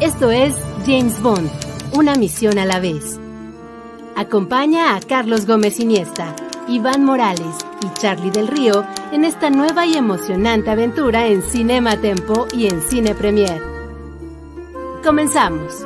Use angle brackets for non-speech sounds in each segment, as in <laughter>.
Esto es James Bond, una misión a la vez. Acompaña a Carlos Gómez Iniesta, Iván Morales y Charlie del Río en esta nueva y emocionante aventura en Cinema Tempo y en Cine Premier. Comenzamos.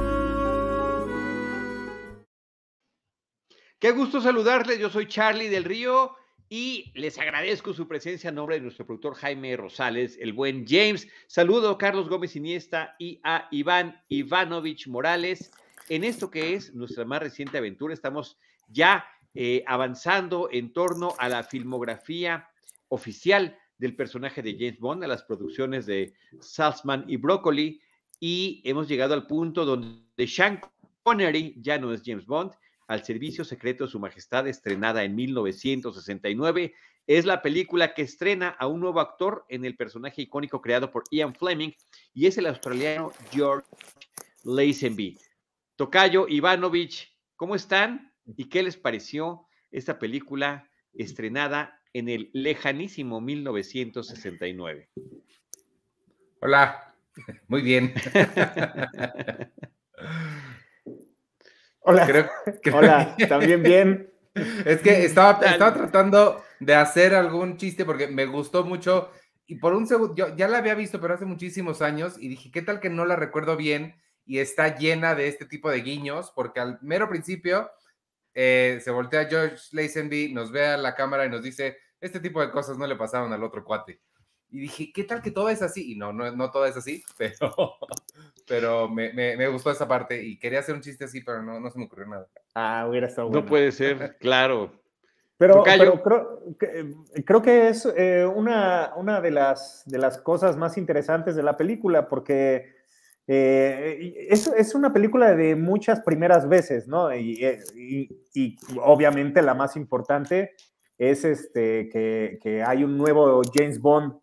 Qué gusto saludarles, yo soy Charlie del Río y les agradezco su presencia en nombre de nuestro productor Jaime Rosales, el buen James. Saludo a Carlos Gómez Iniesta y a Iván Ivanovich Morales en esto que es nuestra más reciente aventura. Estamos ya eh, avanzando en torno a la filmografía oficial del personaje de James Bond, a las producciones de Salzman y Broccoli, y hemos llegado al punto donde Sean Connery ya no es James Bond, al servicio secreto de su majestad, estrenada en 1969. Es la película que estrena a un nuevo actor en el personaje icónico creado por Ian Fleming y es el australiano George Lazenby. Tocayo Ivanovich, ¿cómo están? ¿Y qué les pareció esta película estrenada en el lejanísimo 1969? Hola, muy bien. <laughs> Hola. Hola, <laughs> también bien. Es que estaba, estaba tratando de hacer algún chiste porque me gustó mucho y por un segundo, yo ya la había visto, pero hace muchísimos años y dije, ¿qué tal que no la recuerdo bien? Y está llena de este tipo de guiños, porque al mero principio eh, se voltea George Lazenby, nos ve a la cámara y nos dice, este tipo de cosas no le pasaron al otro cuate. Y dije, ¿qué tal que todo es así? Y no, no, no todo es así, <laughs> pero, pero me, me, gustó esa parte y quería hacer un chiste así, pero no, no se me ocurrió nada. Ah, hubiera estado bueno. No puede ser, claro. Pero, pero creo, que, creo, que es eh, una, una de, las, de las cosas más interesantes de la película, porque eh, es, es, una película de muchas primeras veces, ¿no? Y, y, y obviamente la más importante es este, que, que, hay un nuevo James Bond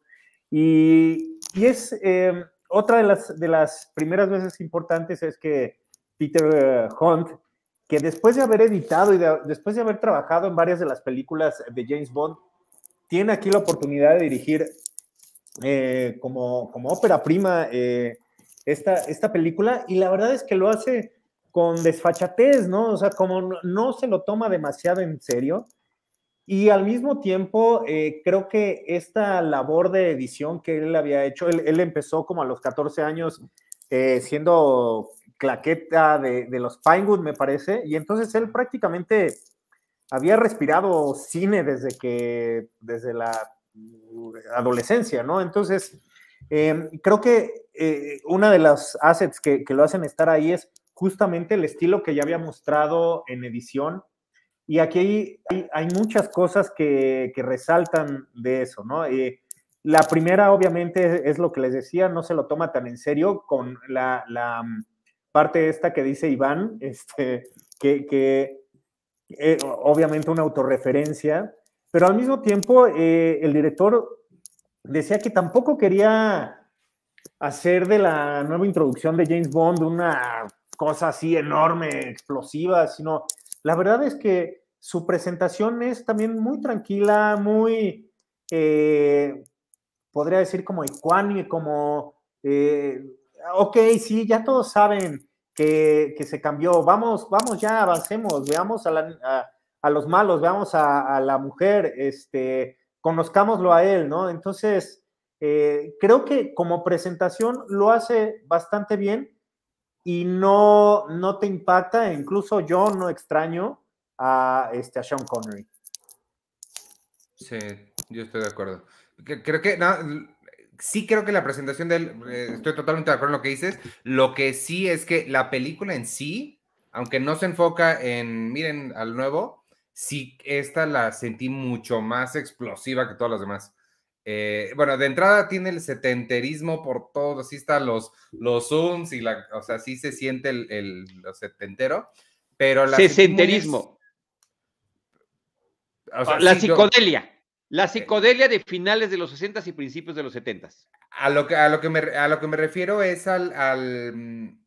y, es em, otra de las, de las primeras veces importantes es que Peter eh, Hunt, que después de haber editado y después de haber trabajado en varias de las películas de James Bond, tiene aquí la oportunidad de dirigir eh, como, como ópera prima eh, esta, esta película y la verdad es que lo hace con desfachatez, ¿no? O sea, como no se lo toma demasiado en serio y al mismo tiempo, eh, creo que esta labor de edición que él había hecho, él, empezó como a los 14 años eh, siendo claqueta de, los Pinewood, me parece, y entonces él prácticamente había respirado cine desde que, desde la adolescencia, ¿no? Entonces, em, creo que eh, una de las assets que, que lo hacen estar ahí es justamente el estilo que ya había mostrado en edición y aquí hay, muchas cosas que, resaltan de eso, ¿no? Eh, la primera, obviamente, es lo que les decía, no se lo toma tan en serio con la, mm, parte esta que dice Iván, <laughs> este, que, eh, obviamente una autorreferencia, pero al mismo tiempo eh, el director decía que tampoco quería hacer de la nueva introducción de James Bond una cosa así enorme, explosiva, sino la verdad es que su presentación es también muy tranquila, muy, eh, podría decir como ecuánime, como, eh, ok, sí, ya todos saben que, se cambió, vamos, vamos ya, avancemos, veamos a, los malos, veamos a, la mujer, este, conozcámoslo a él, ¿no? Entonces, eh, creo que como presentación lo hace bastante bien y no, no te impacta, incluso yo no extraño a, este, a Sean Connery. Sí, yo estoy de acuerdo. Creo que, no, sí creo que la presentación de él, eh, estoy totalmente de acuerdo en lo que dices. Lo que sí es que la película en sí, aunque no se enfoca en, miren, al nuevo, sí, esta la sentí mucho más explosiva que todas las demás. Eh, bueno, de entrada tiene el setenterismo por todo, así están los, los zooms y la, o sea, sí se siente el, el setentero, pero la... Sesenterismo. La psicodelia. La eh, psicodelia de finales de los 60 y principios de los 70 a lo que, a lo que, me, a lo que me refiero es al, al, mm,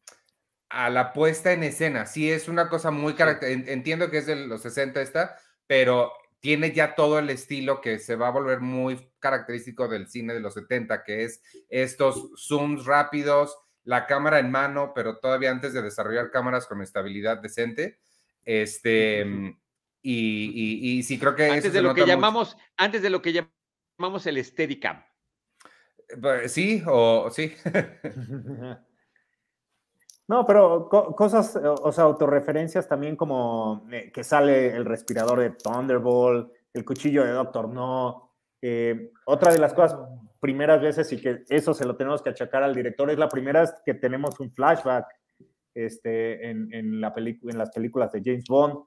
a la puesta en escena. Sí, es una cosa muy característica. Entiendo que es de los 60 esta, pero tiene ya todo el estilo que se va a volver muy característico del cine de los 70, que es estos zooms rápidos, la cámara en mano, pero todavía antes de desarrollar cámaras con estabilidad decente. Este, y, y, sí creo que... Antes de lo que llamamos, antes de lo que llamamos el Steadicam. Pues, sí, o sí. <laughs> No, pero cosas, o sea, autorreferencias también como eh, que sale el respirador de Thunderbolt, el cuchillo de Doctor No. Eh, otra de las cosas, primeras veces, y que eso se lo tenemos que achacar al director, es la primera vez que tenemos un flashback este, en, la en las películas de James Bond.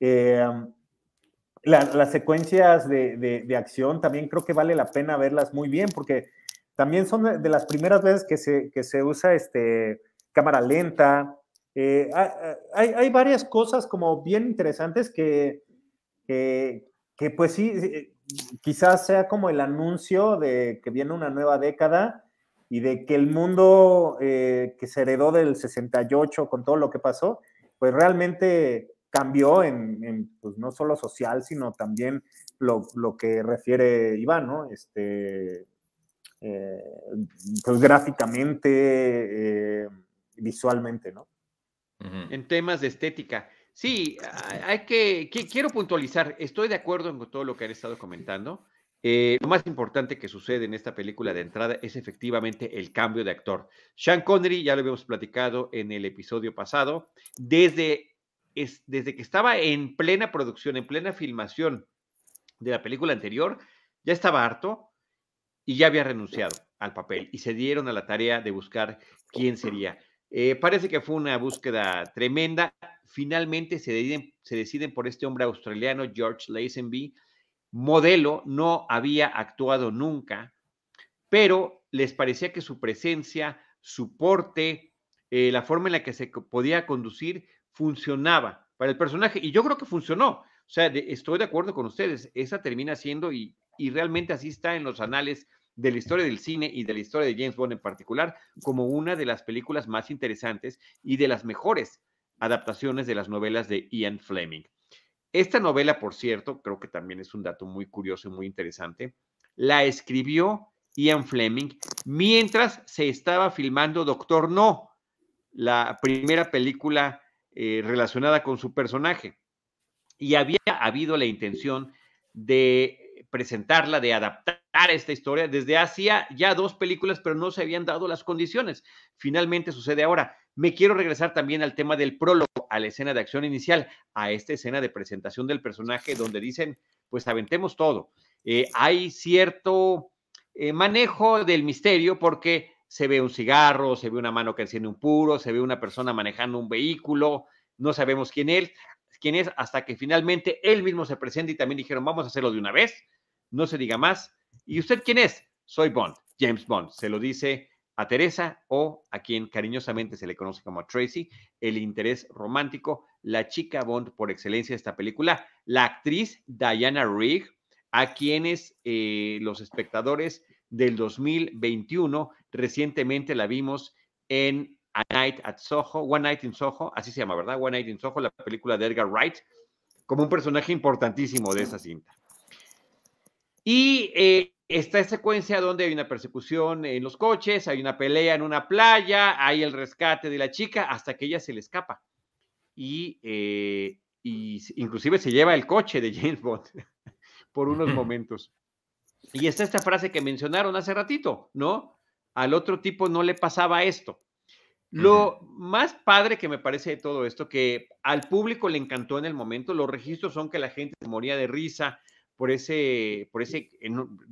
Eh, las secuencias de, acción también creo que vale la pena verlas muy bien porque también son de, las primeras veces que se, que se usa este, cámara lenta. Eh, hay, hay, varias cosas como bien interesantes que, que, pues sí, eh, quizás sea como el anuncio de que viene una nueva década y de que el mundo que se heredó del 68 con todo lo que pasó, pues realmente cambió en, pues no solo social, sino también lo, lo, que refiere Iván, ¿no? Este, pues gráficamente, visualmente, ¿no? En temas de estética. Sí, hay que, quiero puntualizar, estoy de acuerdo con todo lo que han estado comentando. Eh, lo más importante que sucede en esta película de entrada es efectivamente el cambio de actor. Sean Connery, ya lo habíamos platicado en el episodio pasado, desde, desde que estaba en plena producción, en plena filmación de la película anterior, ya estaba harto y ya había renunciado al papel y se dieron a la tarea de buscar quién sería. Eh, parece que fue una búsqueda tremenda. Finalmente se deciden, se deciden por este hombre australiano, George Lazenby, modelo, no había actuado nunca, pero les parecía que su presencia, su porte, eh, la forma en la que se podía conducir funcionaba para el personaje. Y yo creo que funcionó. O sea, estoy de acuerdo con ustedes. Esa termina siendo, y, y realmente así está en los anales de la historia del cine y de la historia de James Bond en particular, como una de las películas más interesantes y de las mejores adaptaciones de las novelas de Ian Fleming. Esta novela, por cierto, creo que también es un dato muy curioso y muy interesante, la escribió Ian Fleming mientras se estaba filmando Doctor No, la primera película eh, relacionada con su personaje. Y había habido la intención de presentarla, de adaptar esta historia desde hacía ya dos películas, pero no se habían dado las condiciones. Finalmente sucede ahora. Me quiero regresar también al tema del prólogo, a la escena de acción inicial, a esta escena de presentación del personaje donde dicen, pues aventemos todo. Eh, hay cierto eh, manejo del misterio porque se ve un cigarro, se ve una mano que enciende un puro, se ve una persona manejando un vehículo, no sabemos quién es, quién es, hasta que finalmente él mismo se presenta y también dijeron, vamos a hacerlo de una vez, no se diga más, ¿Y usted quién es? Soy Bond, James Bond. Se lo dice a Teresa o a quien cariñosamente se le conoce como Tracy, el interés romántico, la chica Bond por excelencia de esta película, la actriz Diana Rigg, a quienes eh, los espectadores del 2021 recientemente la vimos en A Night at Soho, One Night in Soho, así se llama, ¿verdad? One Night in Soho, la película de Edgar Wright, como un personaje importantísimo de esa cinta. Y eh, está esta secuencia donde hay una persecución en los coches, hay una pelea en una playa, hay el rescate de la chica hasta que ella se le escapa. Y, eh, inclusive se lleva el coche de James Bond <laughs> por unos momentos. Y está esta frase que mencionaron hace ratito, ¿no? Al otro tipo no le pasaba esto. Lo más padre que me parece de todo esto, que al público le encantó en el momento, los registros son que la gente se moría de risa, por ese, por ese,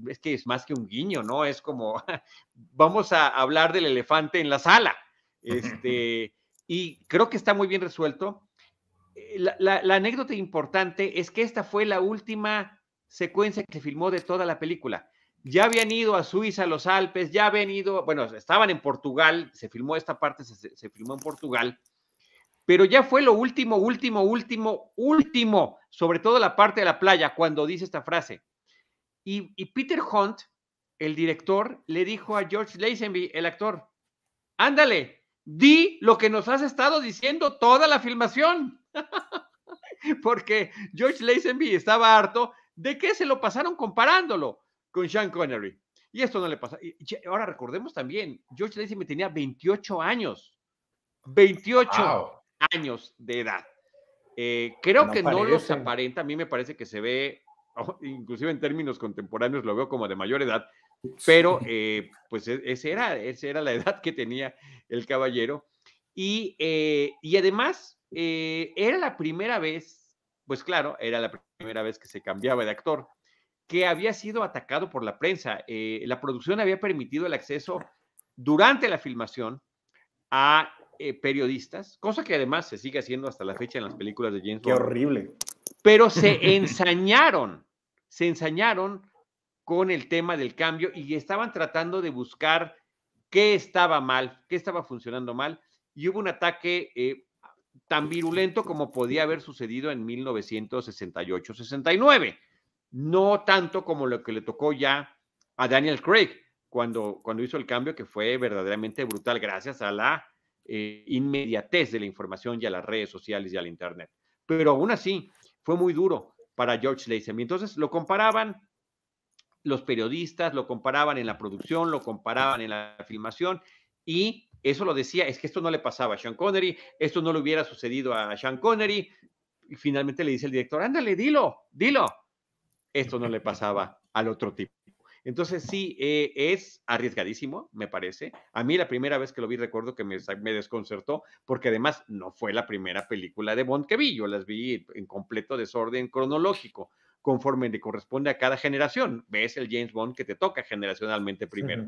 es que es más que un guiño, ¿no? Es como, <laughs> vamos a hablar del elefante en la sala. <laughs> Este, y creo que está muy bien resuelto. Eh, la, anécdota importante es que esta fue la última secuencia que se filmó de toda la película. ya habían ido a Suiza, a los Alpes, ya habían ido, bueno, estaban en Portugal, se filmó esta parte, se, filmó en Portugal, pero ya fue lo último, último, último, último, sobre todo la parte de la playa, cuando dice esta frase. Y, y Peter Hunt, el director, le dijo a George Lazenby, el actor, ándale, di lo que nos has estado diciendo toda la filmación. <laughs> Porque George Lazenby estaba harto de que se lo pasaron comparándolo con Sean Connery. Y esto no le pasa. ahora recordemos también, George Lazenby tenía 28 años. 28 años de edad. Eh, creo que no los aparenta, a mí me parece que se ve, inclusive en términos contemporáneos lo veo como de mayor edad, pero <laughs> eh, pues e, esa era, esa era la edad que tenía el caballero. Y, eh, y además, era la primera vez, pues claro, era la primera vez que se cambiaba de actor que había sido atacado por la prensa. Eh, la producción había permitido el acceso durante la filmación a eh, periodistas, cosa que además se sigue haciendo hasta la fecha en las películas de James Bond. Qué horrible. Pero se <laughs> ensañaron, se ensañaron con el tema del cambio y estaban tratando de buscar qué estaba mal, qué estaba funcionando mal. Y hubo un ataque eh, tan virulento como podía haber sucedido en 1968-69 no tanto como lo que le tocó ya a Daniel Craig cuando, cuando hizo el cambio, que fue verdaderamente brutal gracias a la eh, inmediatez de la información y a las redes sociales y al Internet. Pero aún así, fue muy duro para George Lazenby. Entonces lo comparaban los periodistas, lo comparaban en la producción, lo comparaban en la filmación y eso lo decía, es que esto no le pasaba a Sean Connery, esto no le hubiera sucedido a Sean Connery. Y finalmente le dice el director, ándale, dilo, dilo. Esto no le pasaba <laughs> al otro tipo. Entonces sí, eh, es arriesgadísimo, me parece. A mí la primera vez que lo vi recuerdo que me, desconcertó, porque además no fue la primera película de Bond que vi, yo las vi en completo desorden cronológico, conforme le corresponde a cada generación. Ves el James Bond que te toca generacionalmente primero.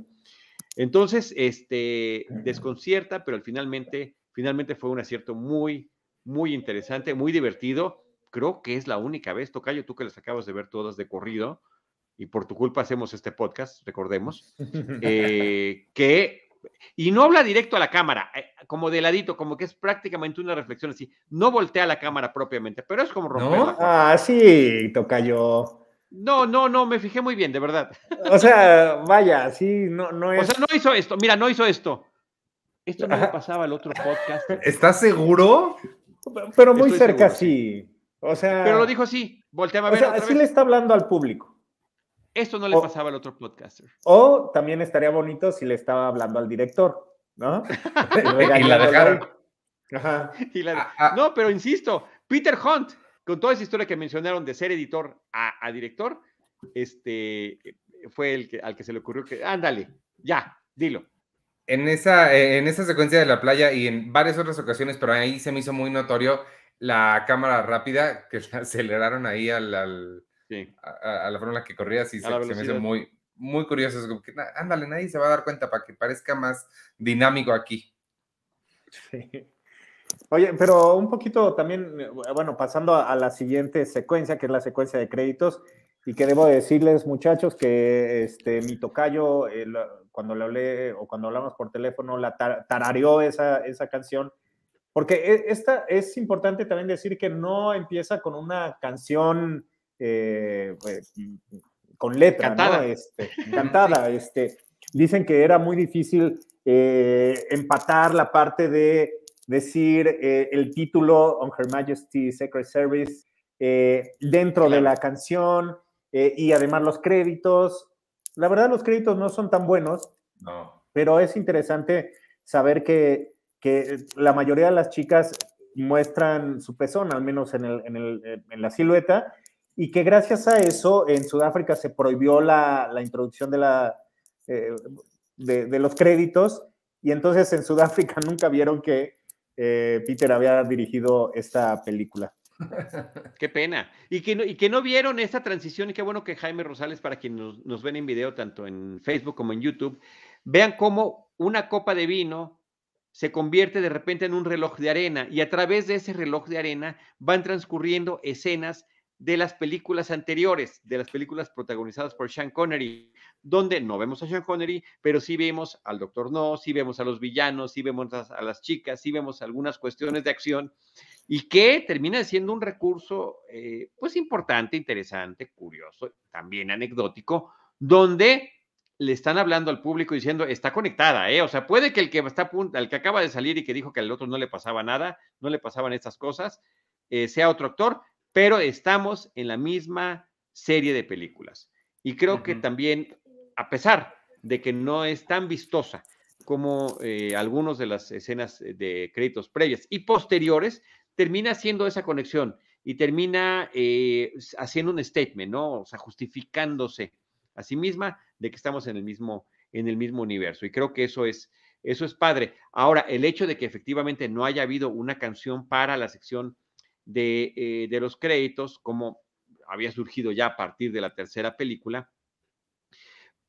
Entonces, este, desconcierta, pero finalmente, finalmente fue un acierto muy, muy interesante, muy divertido creo que es la única vez, Tocayo, tú que las acabas de ver todas de corrido, y por tu culpa hacemos este podcast, recordemos, <laughs> eh, que, y no habla directo a la cámara, eh, como de ladito, como que es prácticamente una reflexión así, no voltea a la cámara propiamente, pero es como romper ¿No? Ah, sí, Tocayo. No, no, no, me fijé muy bien, de verdad. O sea, vaya, sí, no, no es. O sea, no hizo esto, mira, no hizo esto. Esto no le pasaba al otro podcast. ¿Estás seguro? Pero muy cerca, sí. O sea. Pero lo dijo así, volteaba a ver. O sea, así le está hablando al público. Esto no le pasaba al otro podcaster. O también estaría bonito si le estaba hablando al director, ¿no? <laughs> y la dejaron. Ajá. Ah, ah. No, pero insisto, Peter Hunt, con toda esa historia que mencionaron de ser editor a, director, este fue el que al que se le ocurrió que, ándale, ya, dilo. En esa, en esa secuencia de la playa y en varias otras ocasiones, pero ahí se me hizo muy notorio la cámara rápida que <laughs> aceleraron ahí al, a, la forma en la que corría, sí, se, me hizo muy, muy curioso. Es como que, ándale, nadie se va a dar cuenta para que parezca más dinámico aquí. <laughs> Oye, pero un poquito también, bueno, pasando a, la siguiente secuencia, que es la secuencia de créditos, y que debo decirles, muchachos, que este, mi tocayo, cuando le hablé o cuando hablamos por teléfono, la tarareó esa, esa canción porque e, esta, es importante también decir que no empieza con una canción eh, pues, con letra, cantada. ¿no? Este, cantada. <laughs> Este, dicen que era muy difícil eh, empatar la parte de decir eh, el título On Her Majesty's Secret Service dentro de la canción y además los créditos. La verdad, los créditos no son tan buenos, pero es interesante saber que que la mayoría de las chicas muestran su pezón, al menos en, el, en, el, en la silueta, y que gracias a eso en Sudáfrica se prohibió la, la introducción de, la, eh, de, de, los créditos, y entonces en Sudáfrica <laughs> nunca vieron que eh, Peter había dirigido esta película. <laughs> Qué pena. Y que, no, y que no vieron esta transición, y qué bueno que Jaime Rosales, para quienes nos, nos ven en video, tanto en Facebook como en YouTube, vean cómo una copa de vino se convierte de repente en un reloj de arena y a través de ese reloj de arena van transcurriendo escenas de las películas anteriores, de las películas protagonizadas por Sean Connery. Donde no vemos a Sean Connery, pero sí vemos al Doctor No, sí vemos a los villanos, sí vemos a, las chicas, sí vemos algunas cuestiones de acción y que termina siendo un recurso eh, pues importante, interesante, curioso, también anecdótico, donde le están hablando al público diciendo, está conectada, ¿eh? O sea, puede que el que está el que acaba de salir y que dijo que al otro no le pasaba nada, no le pasaban estas cosas, eh, sea otro actor, pero estamos en la misma serie de películas. Y creo que también a pesar de que no es tan vistosa como eh, algunas de las escenas de créditos previas y posteriores, termina haciendo esa conexión y termina eh, haciendo un statement, ¿no? O sea, justificándose a sí misma de que estamos en el mismo, en el mismo universo. Y creo que eso es, eso es padre. Ahora, el hecho de que efectivamente no haya habido una canción para la sección de, eh, de los créditos, como había surgido ya a partir de la tercera película,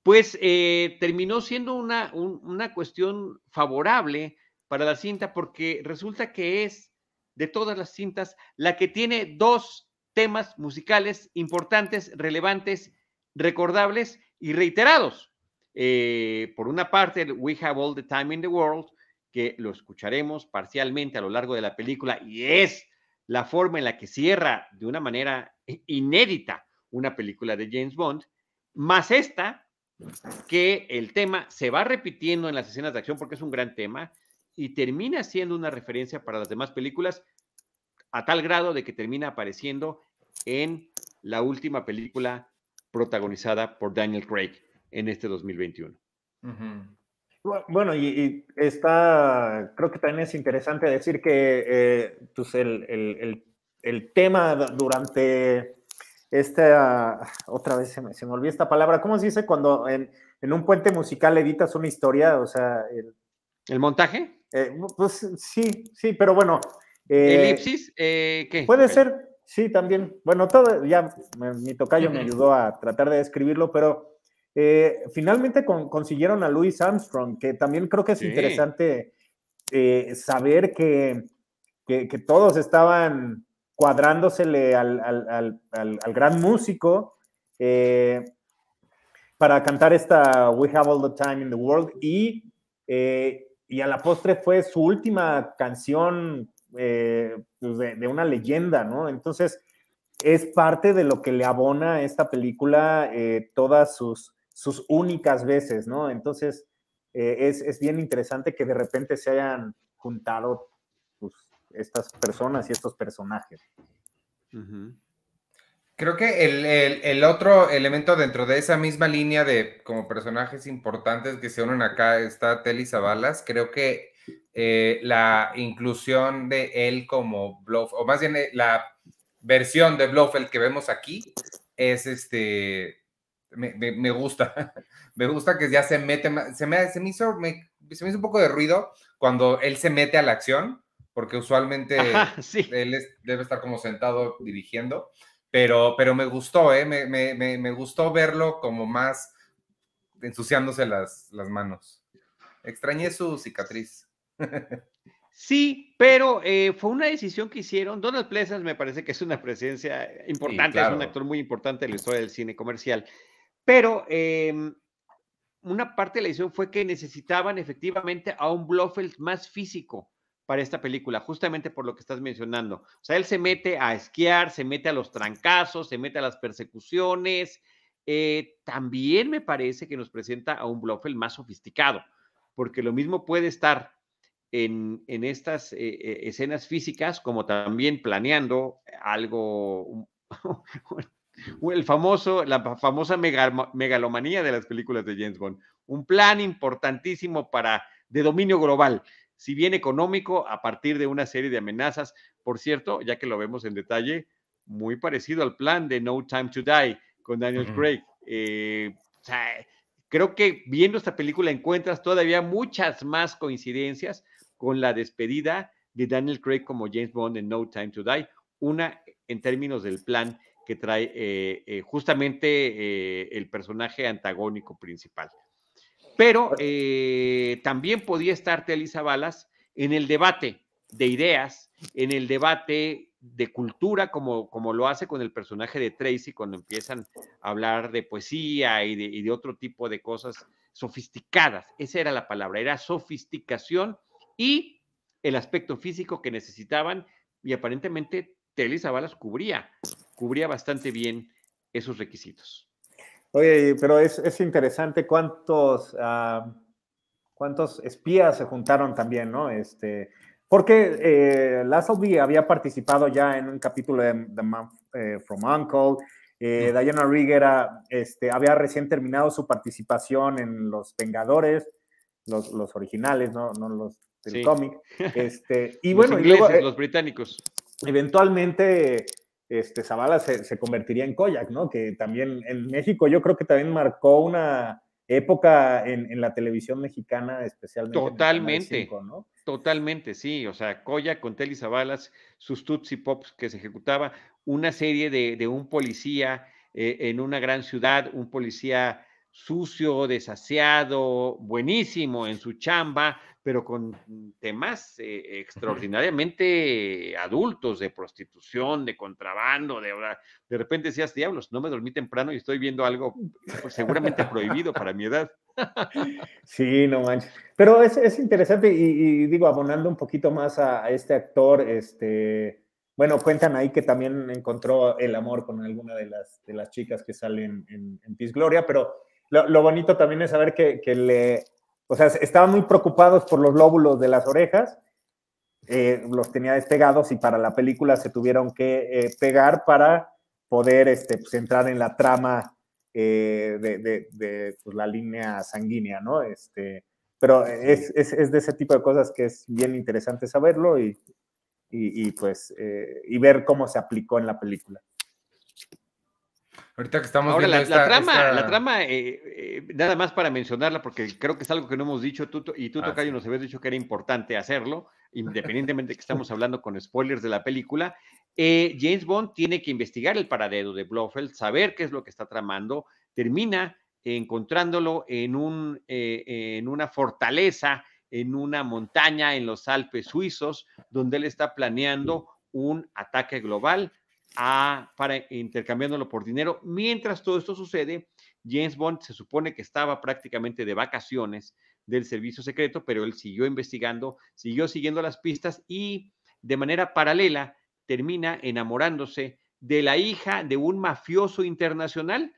pues eh, terminó siendo una, una cuestión favorable para la cinta porque resulta que es de todas las cintas la que tiene dos temas musicales importantes, relevantes, recordables y reiterados. Eh, por una parte, We Have All the Time in the World, que lo escucharemos parcialmente a lo largo de la película y es la forma en la que cierra de una manera inédita una película de James Bond, más esta, que el tema se va repitiendo en las escenas de acción porque es un gran tema y termina siendo una referencia para las demás películas a tal grado de que termina apareciendo en la última película protagonizada por Daniel Craig en este 2021. Bueno, y, está, creo que también es interesante decir que eh, pues el, el, tema durante esta, otra vez se me, se me olvidó esta palabra, ¿cómo se dice cuando en, un puente musical editas una historia? O sea, el, montaje? Eh, pues sí, sí, pero bueno. Eh, ¿Elipsis? Eh, ¿Qué? Puede ser, sí, también. Bueno, todo, ya mi tocayo me ayudó a tratar de describirlo, pero finalmente consiguieron a Louis Armstrong, que también creo que es interesante saber que, que todos estaban cuadrándosele al, gran músico eh, para cantar esta We Have All the Time in the World y, eh, y a la postre fue su última canción eh, pues de, una leyenda, ¿no? Entonces es parte de lo que le abona esta película todas sus, sus únicas veces, ¿no? Entonces es, es bien interesante que de repente se hayan juntado estas personas y estos personajes. Creo que el, otro elemento dentro de esa misma línea de como personajes importantes que se unen acá está Telly Zabalas. Creo que eh, la inclusión de él como Bluff, o más bien eh, la versión de Blofeld que vemos aquí, es este. Me, gusta. <laughs> me gusta que ya se mete. Se me, se me hizo. se me hizo un poco de ruido cuando él se mete a la acción porque usualmente él debe estar como sentado dirigiendo, pero, pero me gustó, ¿eh? me, me, me, gustó verlo como más ensuciándose las, las manos. Extrañé su cicatriz. <laughs> Sí, pero eh, fue una decisión que hicieron. Donald Pleasant me parece que es una presencia importante, es un actor muy importante en la historia del cine comercial. Pero em, una parte de la decisión fue que necesitaban efectivamente a un Blofeld más físico para esta película, justamente por lo que estás mencionando. O sea, él se mete a esquiar, se mete a los trancazos, se mete a las persecuciones. Eh, también me parece que nos presenta a un Blofeld más sofisticado, porque lo mismo puede estar en, estas eh, eh, escenas físicas como también planeando algo, <laughs> el famoso, la famosa megalomanía de las películas de James Bond, un plan importantísimo para de dominio global si bien económico, a partir de una serie de amenazas. Por cierto, ya que lo vemos en detalle, muy parecido al plan de No Time to Die con Daniel Craig. Eh, creo que viendo esta película encuentras todavía muchas más coincidencias con la despedida de Daniel Craig como James Bond en No Time to Die. Una en términos del plan que trae eh, eh, justamente el personaje antagónico principal. Pero eh, también podía estar Telly Balas en el debate de ideas, en el debate de cultura, como, como lo hace con el personaje de Tracy cuando empiezan a hablar de poesía y de, y de otro tipo de cosas sofisticadas. Esa era la palabra, era sofisticación y el aspecto físico que necesitaban y aparentemente Telly Zabalas cubría, cubría bastante bien esos requisitos. Oye, pero es, interesante cuántos, ah, cuántos espías se juntaron también, ¿no? Este, porque eh, había participado ya en un capítulo de The Man eh, from Uncle. Eh, Diana Rigg este, había recién terminado su participación en Los Vengadores, los, los originales, no, no los del cómic. <laughs> Este, y bueno, ingleses, los británicos. Eventualmente este, Zavala se, convertiría en Koyak, ¿no? Que también en México yo creo que también marcó una época en, la televisión mexicana, especialmente. Totalmente, ¿no? totalmente, sí. O sea, Koyak con Telly Zabalas, sus Tutsi Pops que se ejecutaba, una serie de, un policía eh, en una gran ciudad, un policía sucio, desaseado, buenísimo en su chamba, pero con temas eh, extraordinariamente adultos de prostitución, de contrabando, de, de repente decías, diablos, no me dormí temprano y estoy viendo algo pues, seguramente prohibido para mi edad. Sí, no manches. Pero es, interesante y, digo, abonando un poquito más a, este actor, este, bueno, cuentan ahí que también encontró el amor con alguna de las, de las chicas que salen en, en Peace Gloria, pero lo, bonito también es saber que, que le o sea, estaban muy preocupados por los lóbulos de las orejas, eh, los tenía despegados y para la película se tuvieron que eh, pegar para poder este, pues, entrar en la trama eh, de, pues, la línea sanguínea, ¿no? Este, pero es, de ese tipo de cosas que es bien interesante saberlo y, y pues y ver cómo se aplicó en la película. Ahorita que estamos Ahora, viendo la, trama, la trama eh, eh, nada más para mencionarla, porque creo que es algo que no hemos dicho, tú, y tú, ah, Tocayo, nos habías dicho que era importante hacerlo, independientemente de que <laughs> estamos hablando con spoilers de la película. Eh, James Bond tiene que investigar el paradero de Blofeld, saber qué es lo que está tramando, termina encontrándolo en, un, en una fortaleza, en una montaña en los Alpes suizos, donde él está planeando un ataque global para intercambiándolo por dinero. Mientras todo esto sucede, James Bond se supone que estaba prácticamente de vacaciones del servicio secreto, pero él siguió investigando, siguió siguiendo las pistas y de manera paralela termina enamorándose de la hija de un mafioso internacional,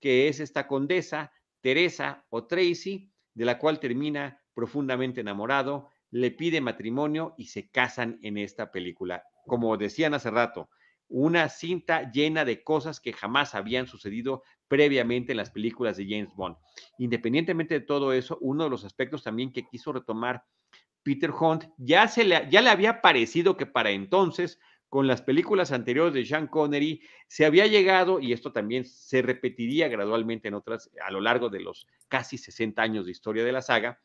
que es esta condesa, Teresa o Tracy, de la cual termina profundamente enamorado, le pide matrimonio y se casan en esta película. Como decían hace rato, una cinta llena de cosas que jamás habían sucedido previamente en las películas de James Bond. Independientemente de todo eso, uno de los aspectos también que quiso retomar Peter Hunt, ya, se le, ya le había parecido que para entonces, con las películas anteriores de Sean Connery, se había llegado, y esto también se repetiría gradualmente en otras, a lo largo de los casi 60 años de historia de la saga,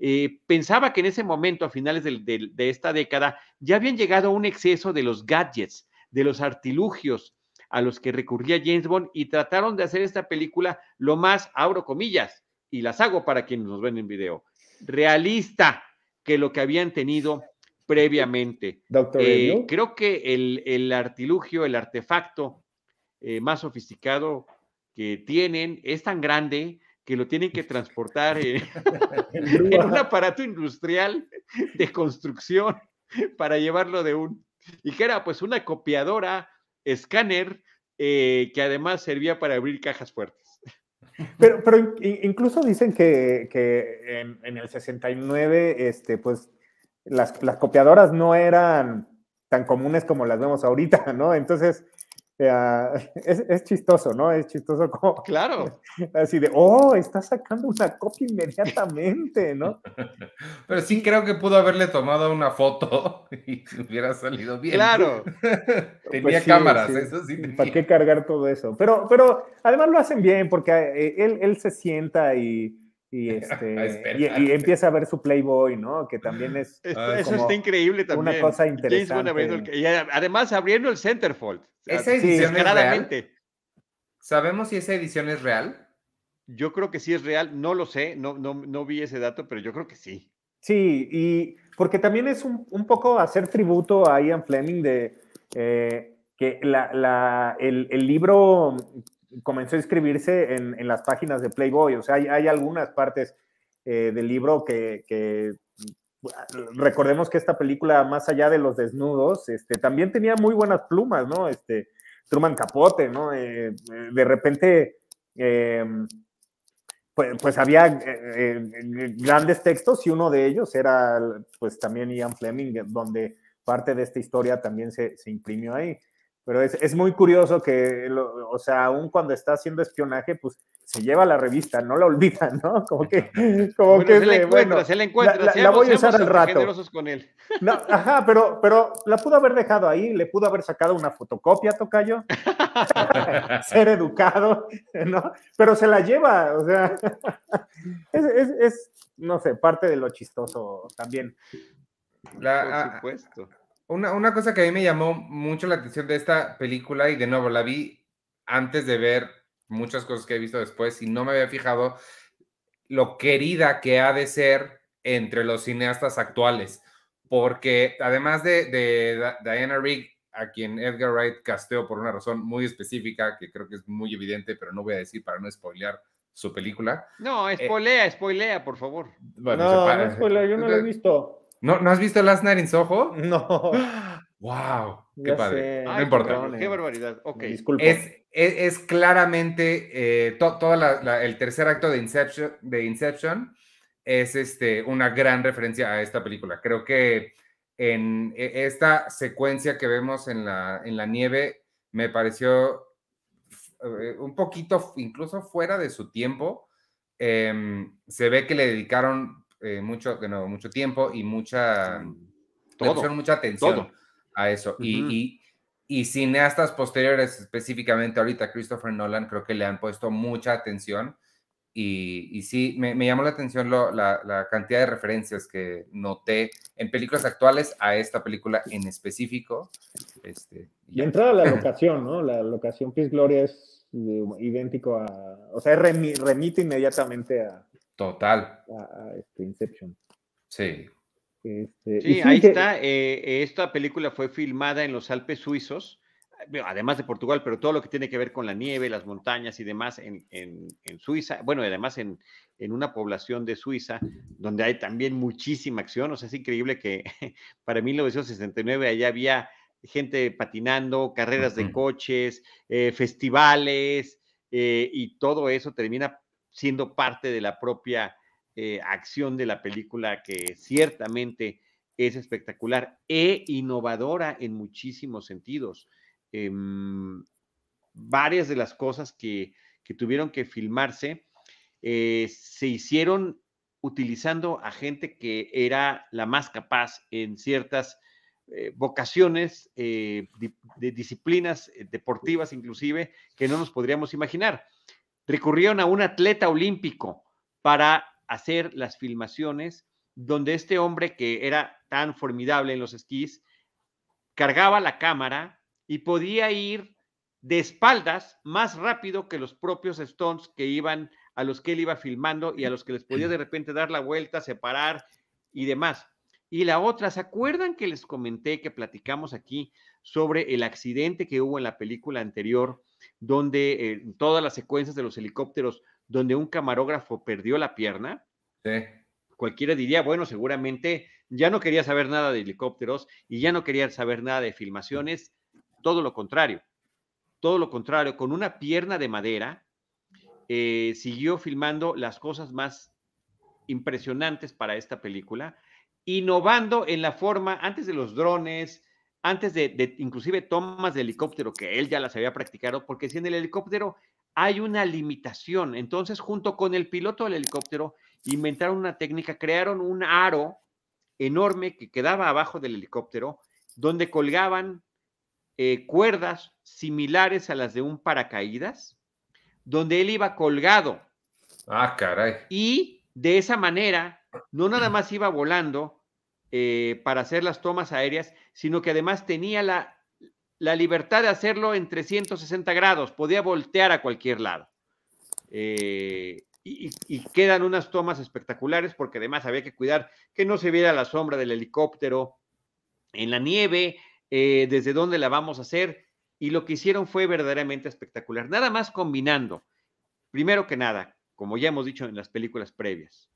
eh, pensaba que en ese momento, a finales de, de esta década, ya habían llegado a un exceso de los gadgets, de los artilugios a los que recurría James Bond y trataron de hacer esta película lo más, abro comillas, y las hago para quienes nos ven en video, realista que lo que habían tenido previamente. Doctor eh, creo que el, artilugio, el artefacto eh, más sofisticado que tienen es tan grande que lo tienen que transportar en <laughs> un aparato industrial de construcción para llevarlo de un y que era pues una copiadora, escáner, eh, que además servía para abrir cajas fuertes. Pero, pero incluso dicen que, que en, el 69, este, pues las, las copiadoras no eran tan comunes como las vemos ahorita, ¿no? Entonces, <laughs> es, chistoso, ¿no? Es chistoso como. Claro. <laughs> Así de, oh, está sacando una copia inmediatamente, ¿no? <laughs> Pero sí creo que pudo haberle tomado una foto y hubiera salido bien. Claro. tenía pues cámaras, eso sí. ¿Para qué cargar todo eso? Pero, pero además lo hacen bien porque eh, él, él se sienta y y, <laughs> este, y, empieza a ver su Playboy, ¿no? Que también <laughs> es. eso está increíble también. Una cosa interesante. y además abriendo el centerfold. Esa edición es real. ¿Sabemos si esa edición es real? Yo creo que sí es real, no lo sé, no, no, no vi ese dato, pero yo creo que sí. Sí, y porque también es un, poco hacer tributo a Ian Fleming de eh, que el, libro comenzó a escribirse en, las páginas de Playboy, o sea, hay, algunas partes eh, del libro que, recordemos que esta película, más allá de los desnudos, este, también tenía muy buenas plumas, ¿no? Este, Truman Capote, ¿no? Eh, de repente pues, pues, había eh, eh, grandes textos y uno de ellos era pues también Ian Fleming, donde parte de esta historia también se, se imprimió ahí. Pero es, es muy curioso que, o sea, aún cuando está haciendo espionaje, pues se lleva la revista, no la olvida, <laughs> ¿no? Como que, como que se la encuentra, se la encuentra. La, voy a usar al rato. Con él. No, ajá, pero, pero la pudo haber dejado ahí, le pudo haber sacado una fotocopia, Tocayo. <laughs> Ser educado, ¿no? Pero se la lleva, o sea, <laughs> es, es, es no sé, parte de lo chistoso también. La, Por supuesto. Una, una cosa que a mí me llamó mucho la atención de esta película, y de nuevo la vi antes de ver muchas cosas que he visto después y no me había fijado lo querida que ha de ser entre los cineastas actuales, porque además de, Diana Rigg, a quien Edgar Wright casteó por una razón muy específica, que creo que es muy evidente, pero no voy a decir para no spoilear su película. No, eh, spoilea, spoilea, por favor. no, no spoilea, yo no lo he visto. ¿No, ¿No has visto Last Night in Soho? No. <gasps> ¡Wow! ¡Qué padre! no importa. ¡Qué barbaridad! Ok. Es, es, claramente eh, todo el tercer acto de Inception, de Inception es este, una gran referencia a esta película. Creo que en e, esta secuencia que vemos en la, en la nieve me pareció eh, un poquito incluso fuera de su tiempo. Em, se ve que le dedicaron eh, mucho, de nuevo, mucho tiempo y mucha, todo, mucha atención a eso. y, y, cineastas posteriores, específicamente ahorita Christopher Nolan, creo que le han puesto mucha atención. Y, y sí, me, me, llamó la atención lo, la, la, cantidad de referencias que noté en películas actuales a esta película en específico. Este, y entrada a la <laughs> locación, ¿no? La locación Peace Gloria es idéntico a, o sea, remite inmediatamente a, Total. A, este Inception. Sí. Este, sí, ahí está. Eh, esta película fue filmada en los Alpes suizos, además de Portugal, pero todo lo que tiene que ver con la nieve, las montañas y demás en, en, Suiza, bueno, además en, en, una población de Suiza, donde hay también muchísima acción. O sea, es increíble que <laughs> para 1969 allá había gente patinando, carreras de coches, eh, festivales, eh, y todo eso termina siendo parte de la propia eh, acción de la película que ciertamente es espectacular e innovadora en muchísimos sentidos. Em, varias de las cosas que, tuvieron que filmarse eh, se hicieron utilizando a gente que era la más capaz en ciertas eh, vocaciones de disciplinas deportivas inclusive que no nos podríamos imaginar recurrieron a un atleta olímpico para hacer las filmaciones donde este hombre que era tan formidable en los esquís cargaba la cámara y podía ir de espaldas más rápido que los propios Stones que iban a los que él iba filmando y a los que les podía de repente dar la vuelta, separar y demás. Y la otra, ¿se acuerdan que les comenté que platicamos aquí sobre el accidente que hubo en la película anterior donde eh, todas las secuencias de los helicópteros, donde un camarógrafo perdió la pierna, cualquiera diría, bueno, seguramente ya no quería saber nada de helicópteros y ya no quería saber nada de filmaciones, todo lo contrario, todo lo contrario, con una pierna de madera, eh, siguió filmando las cosas más impresionantes para esta película, innovando en la forma, antes de los drones, antes de, inclusive tomas de helicóptero, que él ya las había practicado, porque si en el helicóptero hay una limitación, entonces junto con el piloto del helicóptero inventaron una técnica, crearon un aro enorme que quedaba abajo del helicóptero, donde colgaban eh, cuerdas similares a las de un paracaídas, donde él iba colgado. Ah, caray. Y de esa manera, no nada más iba volando, eh, para hacer las tomas aéreas, sino que además tenía la, libertad de hacerlo en 360 grados, podía voltear a cualquier lado. Eh, y, quedan unas tomas espectaculares porque además había que cuidar que no se viera la sombra del helicóptero en la nieve, eh, desde dónde la vamos a hacer. Y lo que hicieron fue verdaderamente espectacular. Nada más combinando, primero que nada, como ya hemos dicho en las películas previas,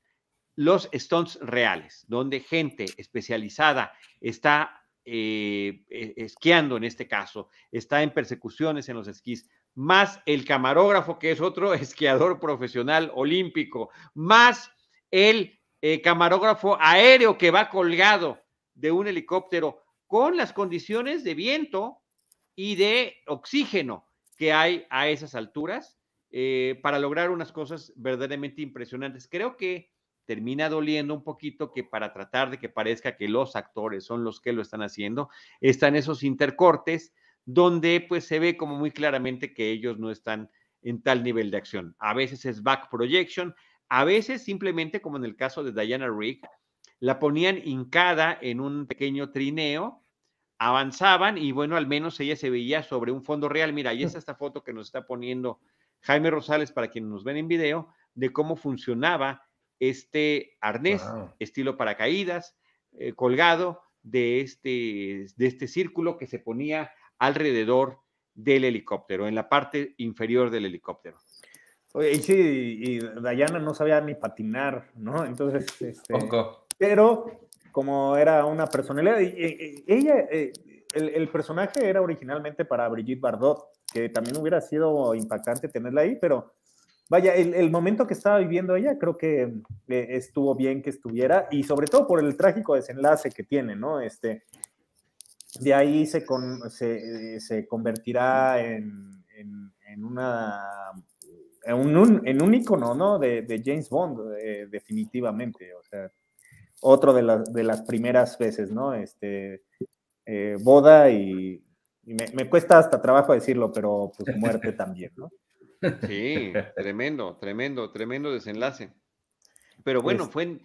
los stunts reales, donde gente especializada está eh, e, esquiando en este caso, está en persecuciones en los esquís, más el camarógrafo, que es otro <laughs> esquiador profesional olímpico, más el eh, camarógrafo aéreo que va colgado de un helicóptero con las condiciones de viento y de oxígeno que hay a esas alturas eh, para lograr unas cosas verdaderamente impresionantes. Creo que termina doliendo un poquito que para tratar de que parezca que los actores son los que lo están haciendo, están esos intercortes donde pues se ve como muy claramente que ellos no están en tal nivel de acción. A veces es back projection, a veces simplemente como en el caso de Diana Rigg, la ponían hincada en un pequeño trineo, avanzaban y bueno, al menos ella se veía sobre un fondo real. Mira, ahí está <laughs> esta foto que nos está poniendo Jaime Rosales para quienes nos ven en video de cómo funcionaba este arnés estilo paracaídas eh, colgado de este, de este círculo que se ponía alrededor del helicóptero, en la parte inferior del helicóptero. Oye, y sí, y Dayana no sabía ni patinar, ¿no? Entonces, este, pero como era una personalidad, ella, eh, el, personaje era originalmente para Brigitte Bardot, que también hubiera sido impactante tenerla ahí, pero vaya, el, momento que estaba viviendo ella creo que eh, estuvo bien que estuviera, y sobre todo por el trágico desenlace que tiene, ¿no? Este, de ahí se, se, convertirá en, en, una en un, en un icono ¿no? de, James Bond, eh, definitivamente. O sea, otro de, de, las primeras veces, ¿no? Este, eh, boda y, me, cuesta hasta trabajo decirlo, pero pues muerte también, ¿no? Sí, <laughs> tremendo, tremendo, tremendo desenlace. Pero bueno, fue,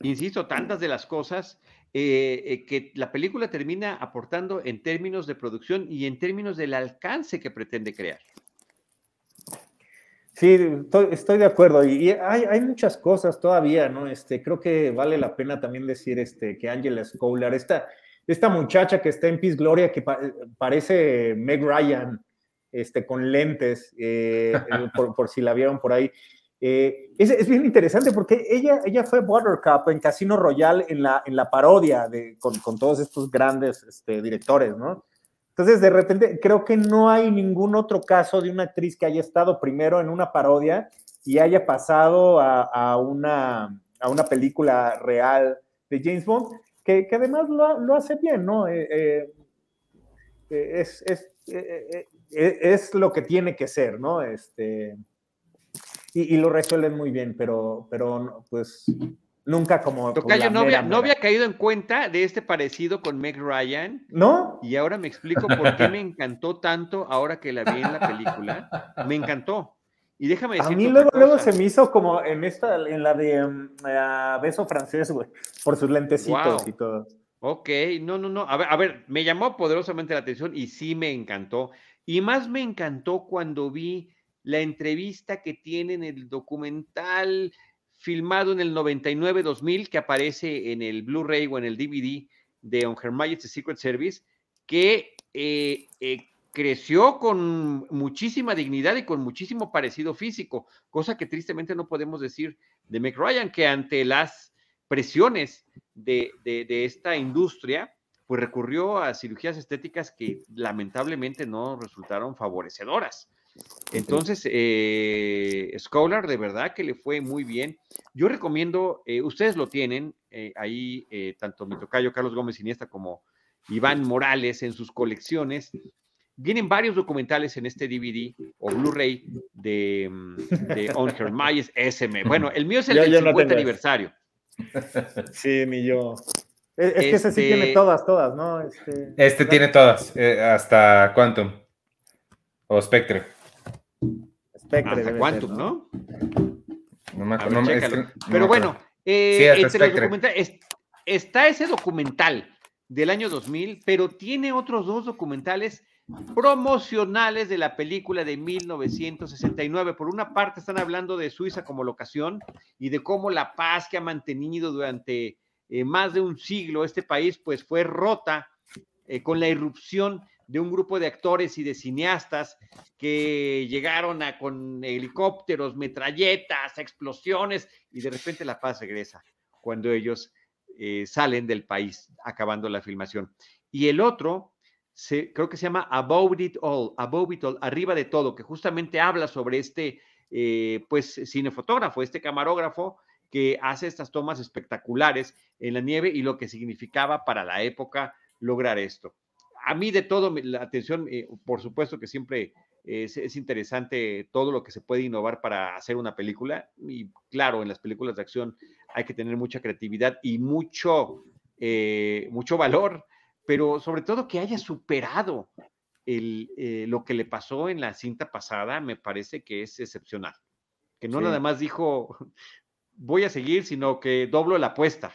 insisto, tantas de las cosas eh, eh, que la película termina aportando en términos de producción y en términos del alcance que pretende crear. Sí, estoy, de acuerdo. Y hay, muchas cosas todavía, ¿no? Este, creo que vale la pena también decir este, que Angela Schouler, esta, esta muchacha que está en Peace Gloria, que parece Meg Ryan, este, con lentes, eh, <laughs> por, por, si la vieron por ahí. Eh, es, bien interesante porque ella, ella fue Buttercup en Casino Royale en la, en la parodia de, con, con todos estos grandes este, directores, ¿no? Entonces, de repente, creo que no hay ningún otro caso de una actriz que haya estado primero en una parodia y haya pasado a, a una, a una película real de James Bond, que, que además lo, lo, hace bien, ¿no? Eh, eh, es, es, es, lo que tiene que ser, ¿no? Este, y, lo resuelven muy bien, pero, pero pues nunca como. Tocayo, no, había, no había caído en cuenta de este parecido con Meg Ryan. ¿No? Y ahora me explico por qué me encantó tanto ahora que la vi en la película. Me encantó. Y déjame decir. A mí luego, luego se me hizo como en esta, en la de um, Beso Francés, güey, por sus lentecitos y todo. Ok, no, no, no. A ver, a ver, me llamó poderosamente la atención y sí me encantó. Y más me encantó cuando vi la entrevista que tiene en el documental filmado en el 99-2000 que aparece en el Blu-ray o en el DVD de On Her Majesty's Secret Service, que eh, eh, creció con muchísima dignidad y con muchísimo parecido físico, cosa que tristemente no podemos decir de Meg Ryan, que ante las presiones de esta industria, pues recurrió a cirugías estéticas que lamentablemente no resultaron favorecedoras. Entonces, eh, Scholar, de verdad que le fue muy bien. Yo recomiendo, eh, ustedes lo tienen eh, ahí, eh, tanto mi tocayo Carlos Gómez Iniesta como Iván Morales en sus colecciones. Vienen varios documentales en este DVD o Blu-ray de, mm, de <laughs> On Her SM. Bueno, el mío es el del 50 aniversario. <laughs> Sí, ni yo. Es, que ese sí tiene este todas, todas, ¿no? Este, este tiene todas, hasta Quantum o Spectre. Hasta Quantum, ¿no? No me acuerdo. Pero bueno, eh, está ese documental del año 2000, pero tiene otros dos documentales promocionales de la película de 1969. Por una parte están hablando de Suiza como locación y de cómo la paz que ha mantenido durante eh, más de un siglo este país, pues fue rota eh, con la irrupción de un grupo de actores y de cineastas que llegaron con helicópteros, metralletas, explosiones y de repente la paz regresa cuando ellos eh, salen del país acabando la filmación. Y el otro, se, creo que se llama Above It All, Above It All, arriba de todo, que justamente habla sobre este, eh, pues, cinefotógrafo, este camarógrafo que hace estas tomas espectaculares en la nieve y lo que significaba para la época lograr esto. A mí de todo, la atención, eh, por supuesto que siempre es, interesante todo lo que se puede innovar para hacer una película. Y claro, en las películas de acción hay que tener mucha creatividad y mucho, eh, mucho valor, pero sobre todo que haya superado el, eh, lo que le pasó en la cinta pasada, me parece que es excepcional. Que no nada más dijo, voy a seguir, sino que doblo la apuesta.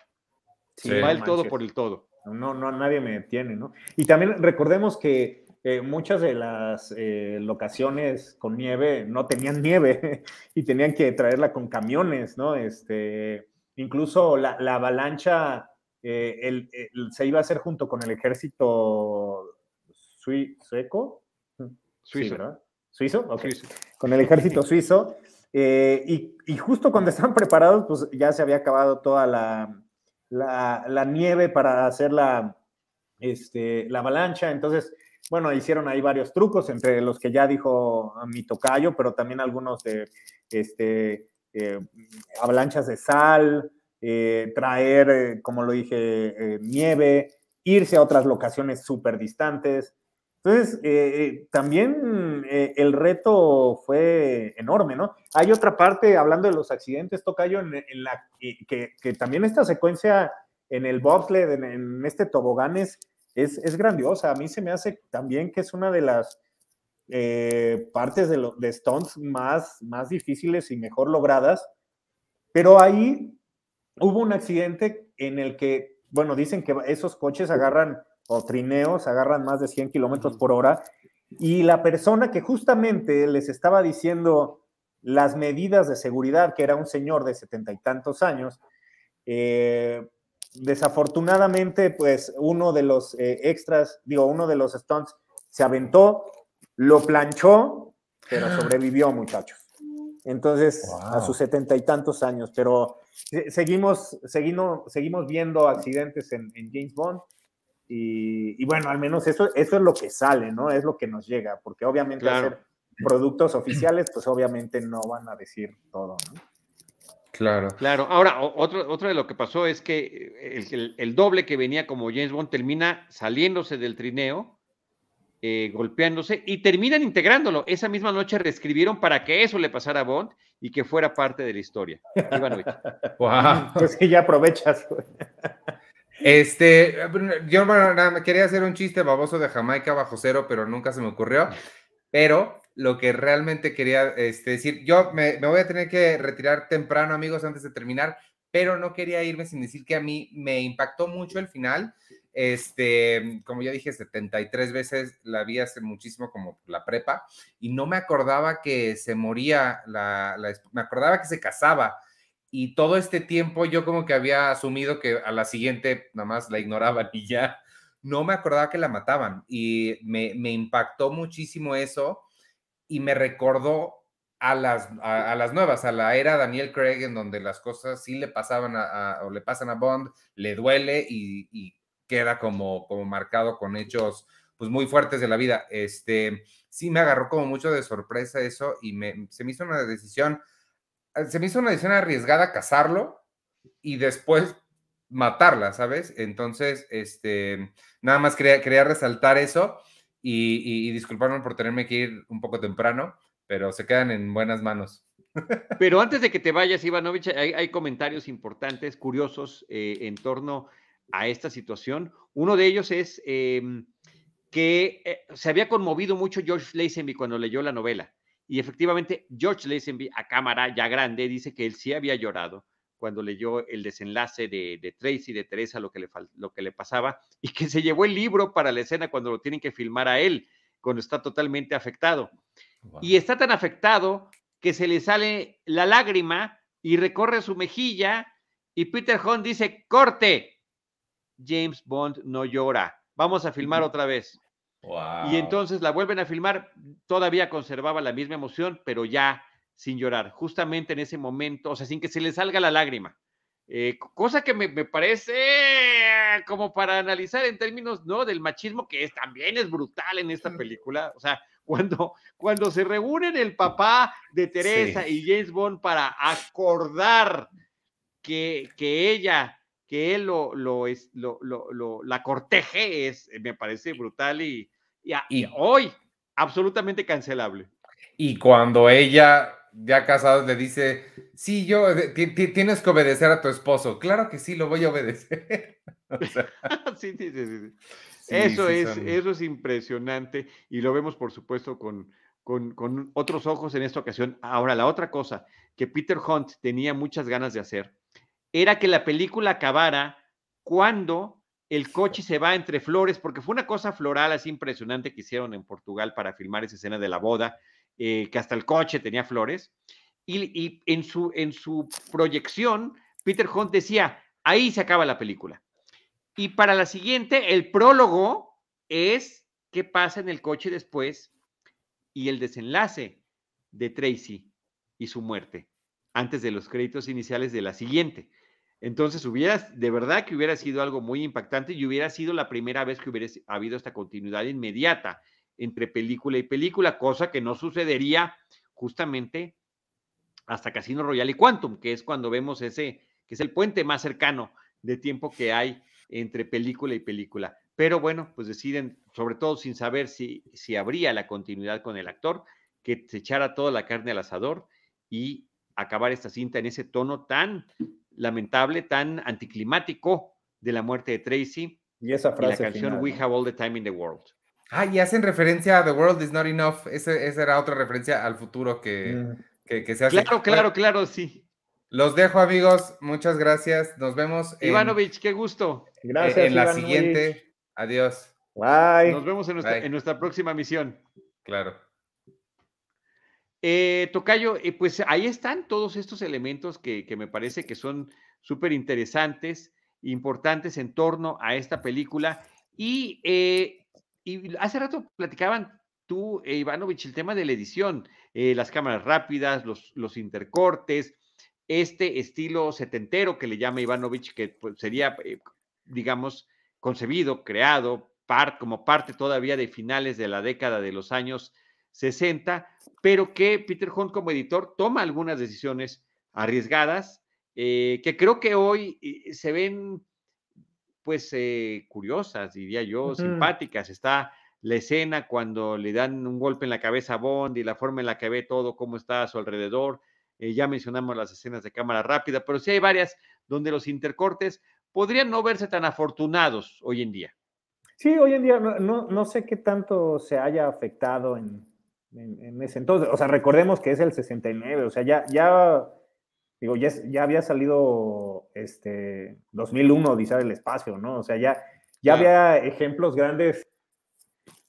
va el todo por el todo. No, no, nadie me detiene, ¿no? Y también recordemos que eh, muchas de las eh, locaciones con nieve no tenían nieve <laughs> y tenían que traerla con camiones, ¿no? Este, incluso la, avalancha eh, se iba a hacer junto con el ejército sueco. Suizo. ¿verdad? ¿Suizo? Ok. Con el ejército suizo. Y, y, justo cuando <laughs> estaban preparados, pues ya se había acabado toda la, nieve para hacer la, este, la avalancha. Entonces, bueno, hicieron ahí varios trucos, entre los que ya dijo mi tocayo, pero también algunos de este, eh, avalanchas de sal, eh, traer, eh, como lo dije, nieve, irse a otras locaciones súper distantes. Entonces, también el reto fue enorme, ¿no? Hay otra parte, hablando de los accidentes, Tocayo, en, la, que, también esta secuencia en el bobsled, en, este toboganes, es, grandiosa. A mí se me hace también que es una de las eh, partes de, de Stones más, más difíciles y mejor logradas. Pero ahí hubo un accidente en el que, bueno, dicen que esos coches agarran, o trineos, agarran más de 100 kilómetros por hora. Y la persona que justamente les estaba diciendo las medidas de seguridad, que era un señor de setenta y tantos años, eh, desafortunadamente, pues uno de los eh, extras, digo, uno de los stunts se aventó, lo planchó, pero sobrevivió, muchachos. Entonces, a sus setenta y tantos años, pero seguimos, seguimos, seguimos viendo accidentes en, James Bond. Y, bueno, al menos eso, eso es lo que sale, ¿no? Es lo que nos llega, porque obviamente hacer productos oficiales, pues obviamente no van a decir todo, ¿no? Claro. Claro. Ahora, otro, otro de lo que pasó es que el, doble que venía como James Bond termina saliéndose del trineo, eh, golpeándose y terminan integrándolo. Esa misma noche reescribieron para que eso le pasara a Bond y que fuera parte de la historia. wow. <laughs> Pues que ya aprovechas. Este, yo quería hacer un chiste baboso de Jamaica bajo cero, pero nunca se me ocurrió. Pero lo que realmente quería este, decir. Yo me, voy a tener que retirar temprano, amigos, antes de terminar, pero no quería irme sin decir que a mí me impactó mucho el final. Este, como ya dije, 73 veces la vi hace muchísimo como la prepa y no me acordaba que se moría, la, me acordaba que se casaba y todo este tiempo yo como que había asumido que a la siguiente nada más la ignoraban <laughs> y ya no me acordaba que la mataban y me, me impactó muchísimo eso y me recordó a las, a, las nuevas, a la era Daniel Craig, en donde las cosas sí le pasaban a, o le pasan a Bond, le duele y, queda como, como marcado con hechos pues muy fuertes de la vida. Este, sí me agarró como mucho de sorpresa eso y me, se me hizo una decisión, se me hizo una decisión arriesgada casarlo y después matarla, ¿sabes? Entonces, este, nada más quería, quería resaltar eso y, disculparme por tenerme que ir un poco temprano, pero se quedan en buenas manos. <laughs> Pero antes de que te vayas, Ivanovich, hay, comentarios importantes, curiosos eh, en torno a esta situación. Uno de ellos es em, que eh, se había conmovido mucho George Lazenby cuando leyó la novela. Y efectivamente, George Lazenby, a cámara ya grande, dice que él sí había llorado cuando leyó el desenlace de, de Tracy, de Teresa, lo que, le, lo que le pasaba, <laughs> y que se llevó el libro para la escena cuando lo tienen que filmar a él, cuando está totalmente afectado. Y está tan afectado que se le sale la lágrima y recorre su mejilla y Peter Hunt dice, corte. James Bond no llora. Vamos a filmar otra vez. Y entonces la vuelven a filmar, todavía conservaba la misma emoción, pero ya sin llorar, justamente en ese momento, o sea, sin que se le salga la lágrima. Eh, cosa que me, parece como para analizar en términos, ¿no? Del machismo, que es, también es brutal en esta película. O sea, <laughs> cuando, cuando se reúnen el papá de Teresa y James Bond para acordar que, que ella, que él lo, lo, es, lo, lo, la corteje, es, me parece brutal y, y hoy absolutamente cancelable. Y cuando ella ya casados le dice, sí, yo, tienes que obedecer a tu esposo. Claro que sí, lo voy a obedecer. <laughs> <laughs> sí, sí, sí, eso, es, eso es impresionante y lo vemos, por supuesto, con, con, con, otros ojos en esta ocasión. Ahora, la otra cosa que Peter Hunt tenía muchas ganas de hacer era que la película acabara cuando el coche se va entre flores, porque fue una cosa floral así impresionante que hicieron en Portugal para filmar esa escena de la boda eh, que hasta el coche tenía flores, y, en, su, en su proyección, Peter Hunt decía, ahí se acaba la película. Y para la siguiente, el prólogo es qué pasa en el coche después y el desenlace de Tracy y su muerte, antes de los créditos iniciales de la siguiente. Entonces, hubiera, de verdad que hubiera sido algo muy impactante y hubiera sido la primera vez que hubiera habido esta continuidad inmediata entre película y película, cosa que no sucedería justamente hasta Casino Royale y Quantum, que es cuando vemos ese, que es el puente más cercano de tiempo que hay entre película y película. Pero bueno, pues deciden, sobre todo sin saber si, si habría la continuidad con el actor, que se echara toda la carne al asador y acabar esta cinta en ese tono tan lamentable, tan anticlimático de la muerte de Tracy. Y esa frase. la canción We Have All the Time in the World. Ah, y hacen referencia a The World is Not Enough. esa era otra referencia al futuro que, mm. que, se hace. Claro, claro, claro, sí. Los dejo, amigos. Muchas gracias. Nos vemos. Ivanovich, qué gusto. Gracias. En la siguiente. Adiós. Bye. Nos vemos en nuestra, próxima misión. Claro. Eh, Tocayo, eh, pues ahí están todos estos elementos que, me parece que son súper interesantes, importantes en torno a esta película. Y eh, hace rato platicaban tú, eh, Ivanovich, el tema de la edición, las cámaras rápidas, los, intercortes, este estilo setentero que le llama Ivanovich, que pues, sería, digamos, concebido, creado como parte todavía de finales de la década de los años 60, pero que Peter Hunt como editor toma algunas decisiones arriesgadas que creo que hoy se ven pues eh, curiosas, diría yo, simpáticas. Está la escena cuando le dan un golpe en la cabeza a Bond y la forma en la que ve todo, cómo está a su alrededor. Eh, ya mencionamos las escenas de cámara rápida, pero sí hay varias donde los intercortes podrían no verse tan afortunados hoy en día. Sí, hoy en día no, no, sé qué tanto se haya afectado en, en, ese entonces. O sea, recordemos que es el 69, o sea, ya, ya digo, ya, ya había salido este 2001, Odisea del Espacio, ¿no? O sea, ya, ya había ejemplos grandes,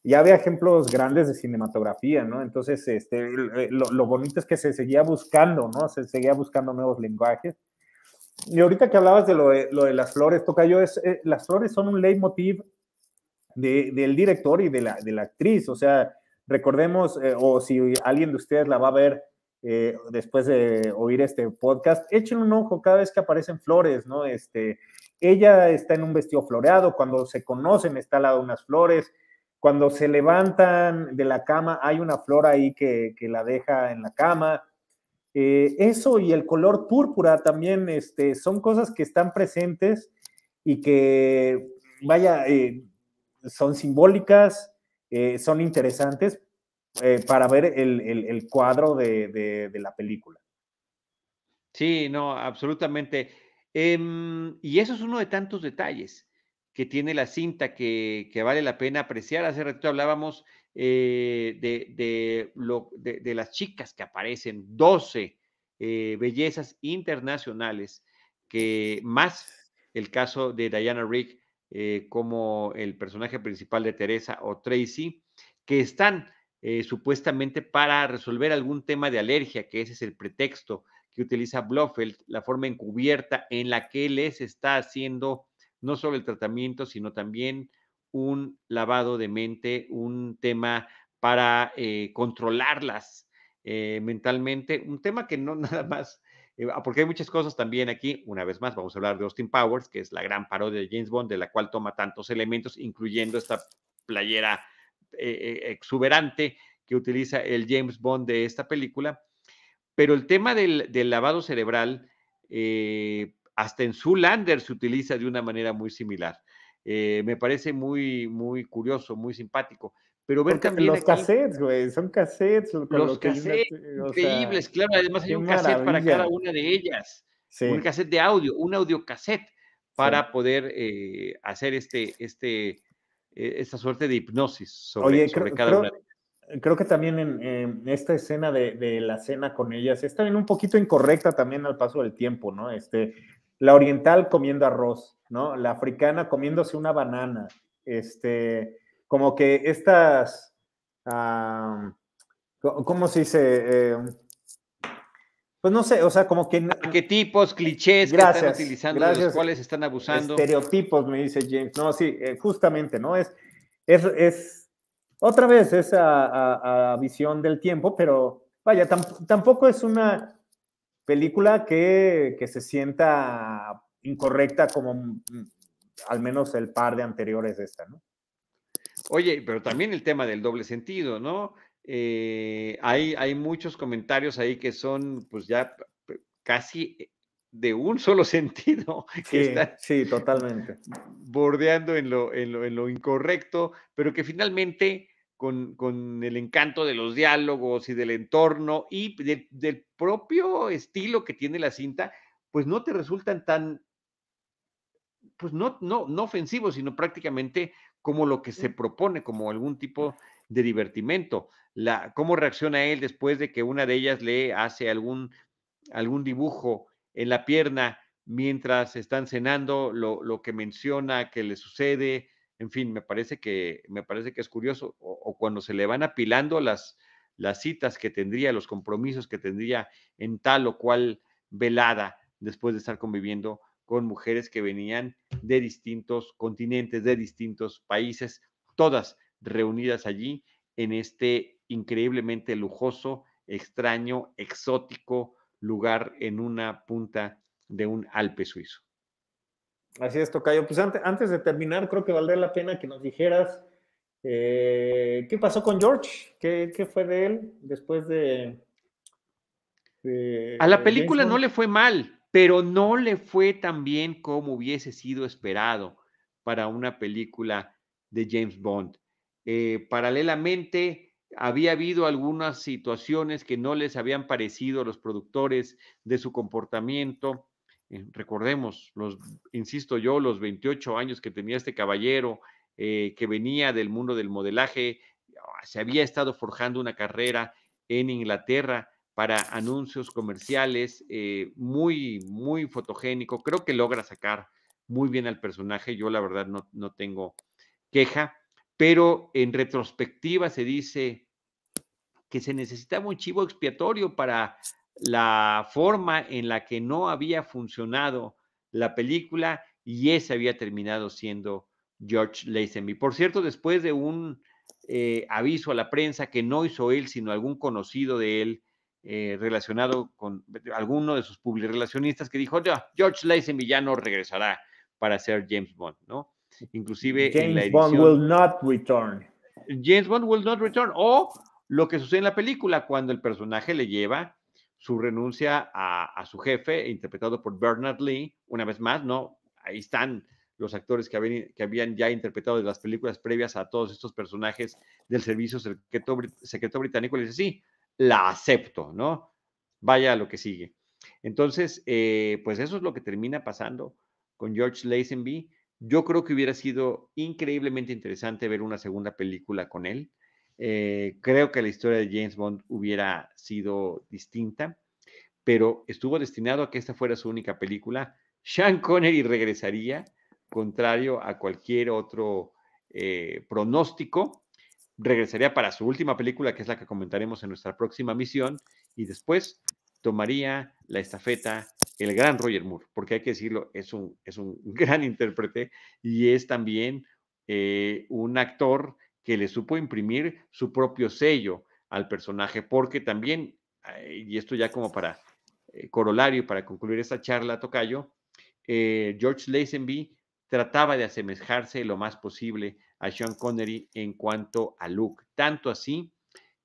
ya había ejemplos grandes de cinematografía, ¿no? Entonces, este, lo, bonito es que se seguía buscando, ¿no? Se seguía buscando nuevos lenguajes. Y ahorita que hablabas de lo de, lo de las flores, toca yo, es, eh, las flores son un leitmotiv de, del director y de la, de la actriz, o sea, recordemos, eh, o si alguien de ustedes la va a ver, eh, después de oír este podcast, echen un ojo cada vez que aparecen flores, ¿no? Este, ella está en un vestido floreado, cuando se conocen está al lado de unas flores, cuando se levantan de la cama hay una flor ahí que, la deja en la cama. Eh, eso y el color púrpura también este, son cosas que están presentes y que, vaya, son simbólicas, son interesantes, eh, para ver el, cuadro de, la película. Sí, no, absolutamente. Em, y eso es uno de tantos detalles que tiene la cinta que, vale la pena apreciar. Hace rato hablábamos eh, de, de, las chicas que aparecen, 12 eh, bellezas internacionales, que más el caso de Diana Rigg como el personaje principal de Teresa o Tracy, que están eh, supuestamente para resolver algún tema de alergia, que ese es el pretexto que utiliza Blofeld, la forma encubierta en la que les está haciendo no solo el tratamiento, sino también un lavado de mente, un tema para eh, controlarlas eh, mentalmente, un tema que no <laughs> nada más, eh, ah, porque hay muchas cosas también aquí, una vez más vamos a hablar de Austin Powers, que es la gran parodia de James Bond, de la cual toma tantos elementos, incluyendo esta playera exuberante que utiliza el James Bond de esta película, pero el tema del, lavado cerebral, hasta en Zoolander se utiliza de una manera muy similar. me parece muy, muy curioso, muy simpático. Pero ver también. Los cassettes, güey, son cassettes. Los cassettes, increíbles, claro. Además, hay un cassette para cada una de ellas. Un cassette de audio, un audio cassette para poder eh, hacer este, este, eh, esta suerte de hipnosis sobre, cada una de ellas. Creo que también en, esta escena de, de, la cena con ellas está bien un poquito incorrecta también al paso del tiempo, ¿no? Este, la oriental comiendo arroz, ¿no? La africana comiéndose una banana, este, como que estas, ¿cómo se dice? Em, pues no sé, o sea, como que... Arquetipos, clichés que están utilizando, de los cuales están abusando. Estereotipos, me dice James. No, sí, eh, justamente, ¿no? Es, es, es otra vez esa visión del tiempo, pero vaya, tampoco es una película que, que se sienta incorrecta como mm, al menos el par de anteriores de esta, ¿no? Oye, pero también el tema del doble sentido, ¿no? Eh, hay, hay muchos comentarios ahí que son, pues ya casi eh, de un solo <laughs> sentido. Sí, sí, totalmente. Bordeando en lo, en lo, en lo incorrecto, pero que finalmente con, con, el encanto de los diálogos y del entorno y del propio estilo que tiene la cinta, pues no te resultan tan, pues no, no, no ofensivos, sino prácticamente como lo que se propone, como algún tipo de divertimento. La, cómo reacciona él después de que una de ellas le hace algún, algún dibujo en la pierna mientras están cenando, lo, lo, que menciona que le sucede, en fin, me parece que, me parece que es curioso, o, cuando se le van apilando las, las citas que tendría, los compromisos que tendría en tal o cual velada después de estar conviviendo con mujeres que venían de distintos continentes, de distintos países, todas reunidas allí en este increíblemente lujoso, extraño, exótico lugar en una punta de un Alpe suizo. Así es, Tocayo. Pues antes, de terminar, creo que valdría la pena que nos dijeras eh, qué pasó con George, ¿Qué, fue de él después de... A la película no le fue mal, pero no le fue tan bien como hubiese sido esperado para una película de James Bond. Eh, paralelamente, había habido algunas situaciones que no les habían parecido a los productores de su comportamiento. Eh, recordemos, los, insisto yo, los 28 años que tenía este caballero, eh, que venía del mundo del modelaje, ah, se había estado forjando una carrera en Inglaterra, para anuncios comerciales, eh, muy, muy fotogénico. Creo que logra sacar muy bien al personaje. Yo la verdad no, no tengo queja, pero en retrospectiva se dice que se necesitaba un chivo expiatorio para la forma en la que no había funcionado la película y ese había terminado siendo George Lazenby. Por cierto, después de un eh, aviso a la prensa que no hizo él, sino algún conocido de él, eh, relacionado con alguno de sus relacionistas que dijo, ya, George Lazenby ya no regresará para ser James Bond, ¿no? Inclusive James en la edición, Bond will not return. James Bond will not return. O lo que sucede en la película, cuando el personaje le lleva su renuncia a, su jefe, interpretado por Bernard Lee, una vez más, ¿no? Ahí están los actores que habían, que habían ya interpretado de las películas previas a todos estos personajes del servicio secreto, secreto británico. Le dice, sí, la acepto, ¿no? Vaya a lo que sigue. Entonces, eh, pues eso es lo que termina pasando con George Lazenby. Yo creo que hubiera sido increíblemente interesante ver una segunda película con él. Eh, creo que la historia de James Bond hubiera sido distinta, pero estuvo destinado a que esta fuera su única película. Sean Connery regresaría, contrario a cualquier otro eh, pronóstico, regresaría para su última película, que es la que comentaremos en nuestra próxima misión, y después tomaría la estafeta el gran Roger Moore, porque hay que decirlo, es un, es un <laughs> gran intérprete y es también eh, un actor que le supo imprimir su propio sello al personaje, porque también, eh, y esto ya como para eh, corolario, para concluir esta charla, Tocayo, George Lazenby trataba de asemejarse lo más posible a Sean Connery en cuanto a look, tanto así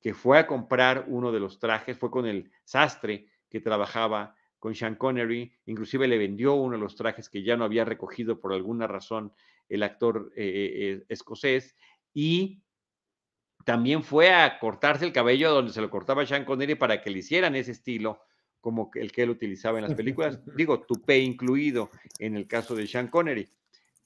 que fue a comprar uno de los trajes, fue con el sastre que trabajaba con Sean Connery, inclusive le vendió uno de los trajes que ya no había recogido por alguna razón el actor eh, eh, escocés, y también fue a cortarse el cabello donde se lo cortaba Sean Connery para que le hicieran ese estilo como el que él utilizaba en las películas, <laughs> digo, tupé incluido en el caso de Sean Connery,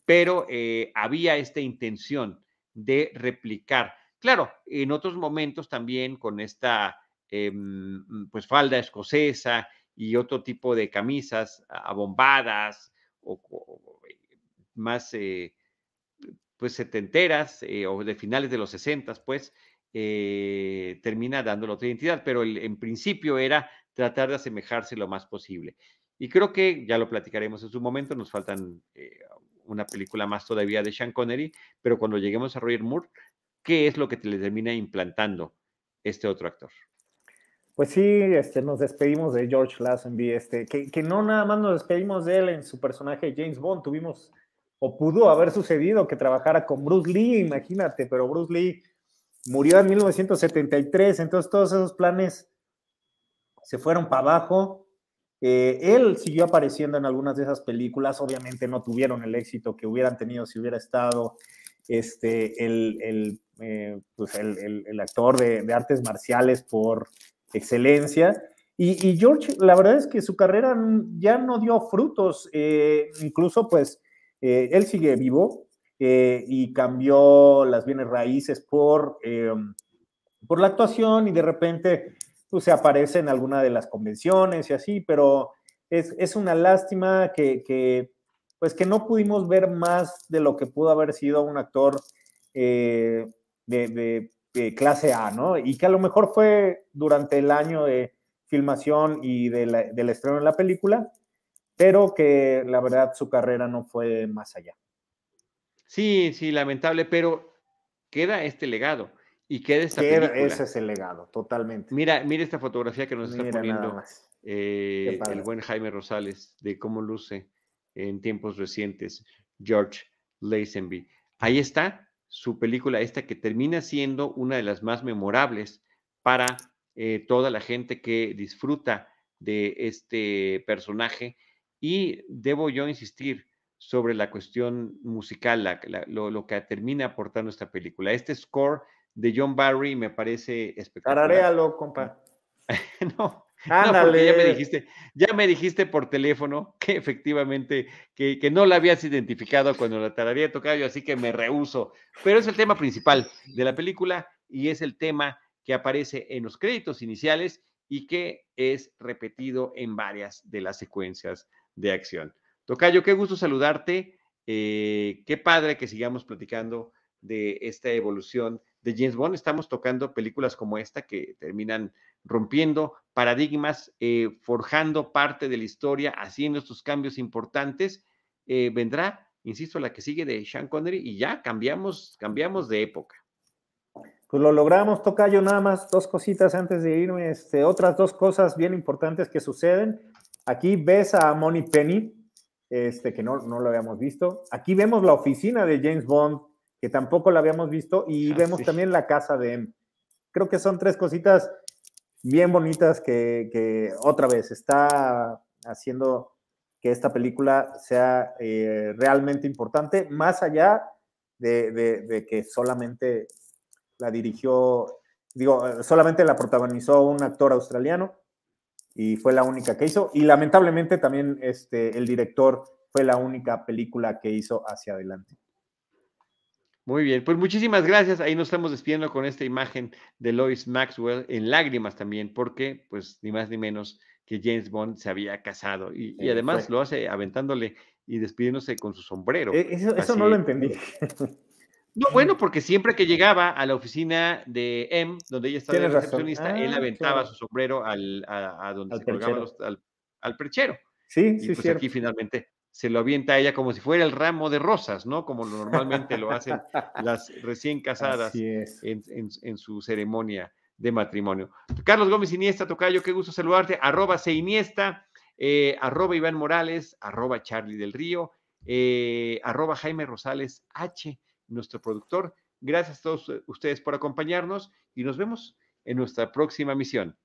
pero había esta intención de replicar. Claro, en otros momentos también con esta em, pues falda escocesa y otro tipo de camisas abombadas o, más eh, pues setenteras eh, o de finales de los sesentas, pues eh, termina dando la otra identidad, pero en principio era tratar de asemejarse lo más posible. Y creo que ya lo platicaremos en su momento, nos faltan una película más todavía de Sean Connery, pero cuando lleguemos a Roger Moore, ¿qué es lo que te le termina implantando este otro actor? Pues sí, este, nos despedimos de George Lazenby, este, que, que, no nada más nos despedimos de él en su personaje James Bond, tuvimos, o pudo haber sucedido que trabajara con Bruce Lee, imagínate, pero Bruce Lee murió en 1973, entonces todos esos planes se fueron para abajo. Eh, él siguió apareciendo en algunas de esas películas, obviamente no tuvieron el éxito que hubieran tenido si hubiera estado este, el, eh, pues actor de, artes marciales por excelencia. Y, George, la verdad es que su carrera ya no dio frutos, eh, incluso pues eh, él sigue vivo y cambió las bienes raíces por, por la actuación y de repente pues, se aparece en alguna de las convenciones y así, pero es, una lástima que, pues que no pudimos ver más de lo que pudo haber sido un actor de, clase A, ¿no? Y que a lo mejor fue durante el año de filmación y de del estreno de la película, pero que la verdad su carrera no fue más allá. Sí, sí, lamentable, pero queda este legado y queda esta película. Ese es el legado, totalmente. Mira, mira esta fotografía que nos está poniendo eh, el buen Jaime Rosales de cómo luce en tiempos recientes George Lazenby. Ahí está, su película esta que termina siendo una de las más memorables para eh, toda la gente que disfruta de este personaje. Y debo yo insistir sobre la cuestión musical, lo, que termina aportando esta película. Este score de John Barry me parece espectacular. Tararéalo, compa. <laughs> no, Ándale. ya me dijiste, ya me dijiste por teléfono que efectivamente que, no la habías identificado cuando la tararía tocado, así que me rehuso. Pero es el tema principal de la película y es el tema que aparece en los créditos iniciales y que es repetido en varias de las secuencias de acción. Tocayo, qué gusto saludarte. Eh, qué padre que sigamos platicando de esta evolución de James Bond. Estamos tocando películas como esta que terminan rompiendo paradigmas, eh, forjando parte de la historia, haciendo estos cambios importantes. Eh, vendrá, insisto, la que sigue de Sean Connery y ya cambiamos, cambiamos de época. Pues lo logramos, Tocayo, nada más dos cositas antes de irme, este, otras dos cosas bien importantes que suceden. Aquí ves a Money Penny, este, que no, no lo habíamos visto. Aquí vemos la oficina de James Bond, que tampoco la habíamos visto, y ah, vemos también la casa de M. Creo que son tres cositas bien bonitas que, otra vez está haciendo que esta película sea eh, realmente importante, más allá de, que solamente la dirigió, digo, solamente la protagonizó un actor australiano y fue la única que hizo, y lamentablemente también este, el director fue la única película que hizo hacia adelante. Muy bien, pues muchísimas gracias. Ahí nos estamos despidiendo con esta imagen de Lois Maxwell en lágrimas también, porque pues ni más ni menos que James Bond se había casado y, además lo hace aventándole y despidiéndose con su sombrero. E, eso, no lo entendí. No, bueno, porque siempre que llegaba a la oficina de M, donde ella estaba de recepcionista, él ah, aventaba su sombrero al, a, donde se colgaban los, al, perchero. Sí, y pues aquí finalmente se lo avienta a ella como si fuera el ramo de rosas, ¿no? Como normalmente lo hacen <laughs> las recién casadas en, su ceremonia de matrimonio. Carlos Gómez Iniesta, Tocayo, qué gusto saludarte. Arroba C Iniesta, eh, arroba Iván Morales, arroba Charlie del Río, eh, arroba Jaime Rosales H, nuestro productor. Gracias a todos ustedes por acompañarnos y nos vemos en nuestra próxima misión.